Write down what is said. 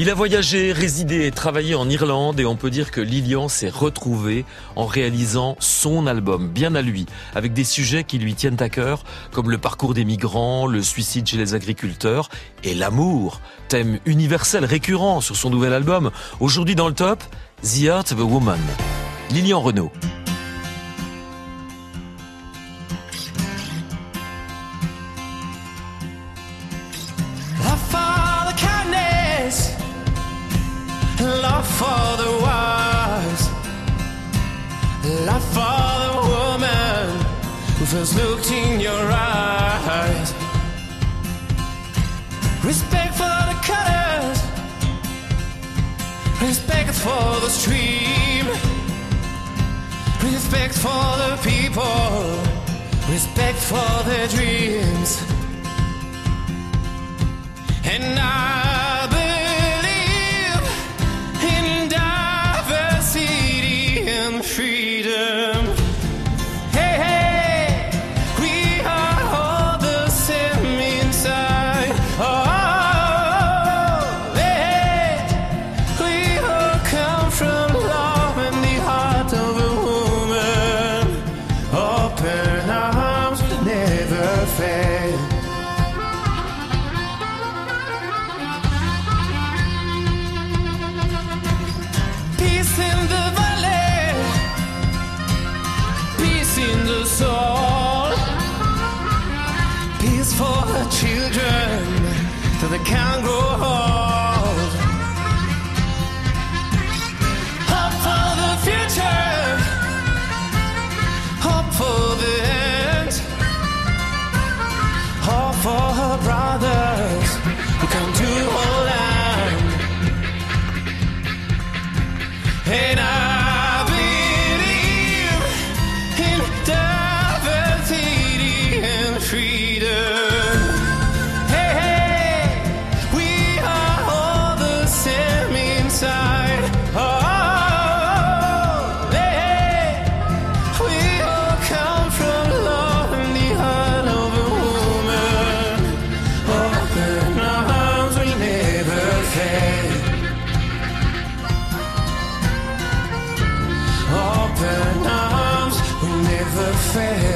Il a voyagé, résidé et travaillé en Irlande et on peut dire que Lilian s'est retrouvé en réalisant son album, bien à lui, avec des sujets qui lui tiennent à cœur, comme le parcours des migrants, le suicide chez les agriculteurs et l'amour, thème universel récurrent sur son nouvel album. Aujourd'hui dans le top, The Art of a Woman. Lilian Renault. For the wise, love for the woman who first looked in your eyes. Respect for the colors, respect for the stream, respect for the people, respect for their dreams. And I the Congo fair.